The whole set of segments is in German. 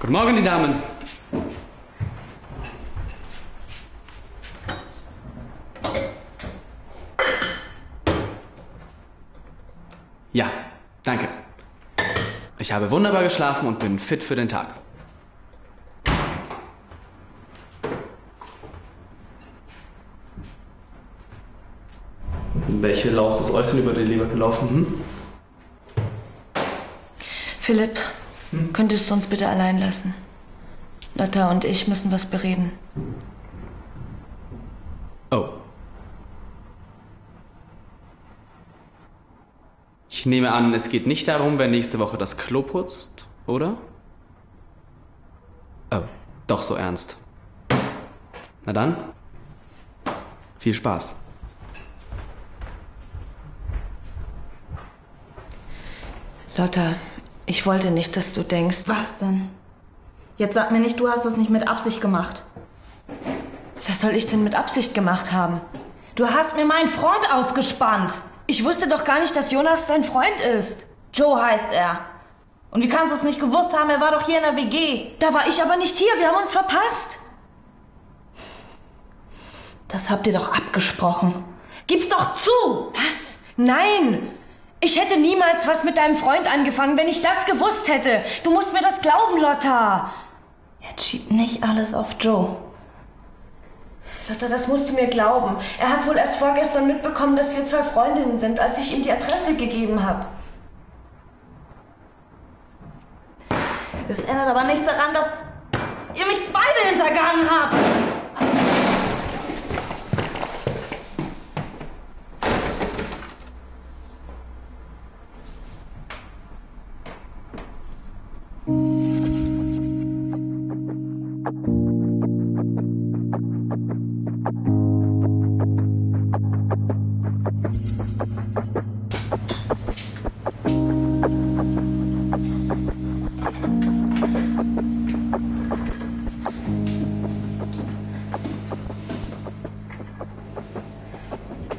Guten Morgen, die Damen. Ja, danke. Ich habe wunderbar geschlafen und bin fit für den Tag. Welche Laus ist euch denn über die Leber gelaufen? Hm? Philipp, könntest du uns bitte allein lassen? Lotta und ich müssen was bereden. Oh. Ich nehme an, es geht nicht darum, wer nächste Woche das Klo putzt, oder? Oh, doch so ernst. Na dann, viel Spaß. Lotta, ich wollte nicht, dass du denkst. Was denn? Jetzt sag mir nicht, du hast es nicht mit Absicht gemacht. Was soll ich denn mit Absicht gemacht haben? Du hast mir meinen Freund ausgespannt. Ich wusste doch gar nicht, dass Jonas sein Freund ist. Joe heißt er. Und wie kannst du es nicht gewusst haben? Er war doch hier in der WG. Da war ich aber nicht hier. Wir haben uns verpasst. Das habt ihr doch abgesprochen. Gib's doch zu! Was? Nein! Ich hätte niemals was mit deinem Freund angefangen, wenn ich das gewusst hätte. Du musst mir das glauben, Lotta. Jetzt schieb nicht alles auf Joe. Lotta, das musst du mir glauben. Er hat wohl erst vorgestern mitbekommen, dass wir zwei Freundinnen sind, als ich ihm die Adresse gegeben habe. Das ändert aber nichts daran, dass ihr mich beide hintergangen habt.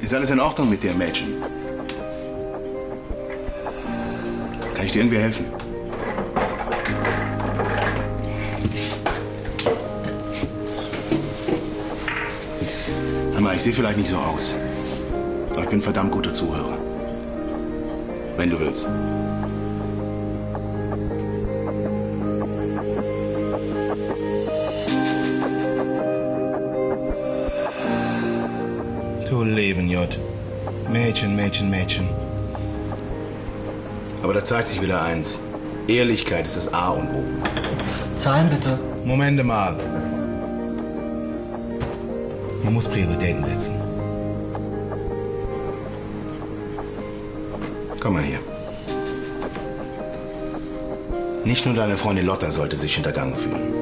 Ist alles in Ordnung mit dir, Mädchen? Kann ich dir irgendwie helfen? Hör mal, ich sehe vielleicht nicht so aus. Aber ich bin verdammt guter Zuhörer. Wenn du willst. Du Leben, J. Mädchen, Mädchen, Mädchen. Aber da zeigt sich wieder eins. Ehrlichkeit ist das A und O. Zahlen bitte. Momente mal. Man muss Prioritäten setzen. Komm mal hier. Nicht nur deine Freundin Lotta sollte sich hintergangen fühlen.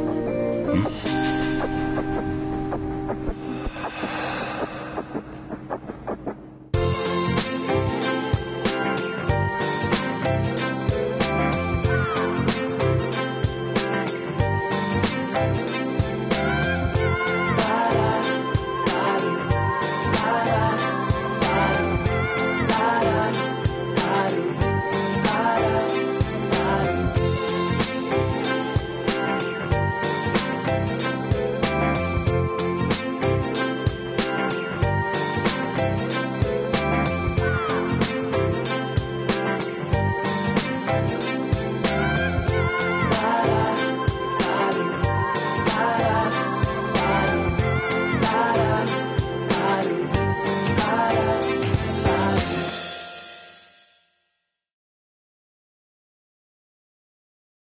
Hm?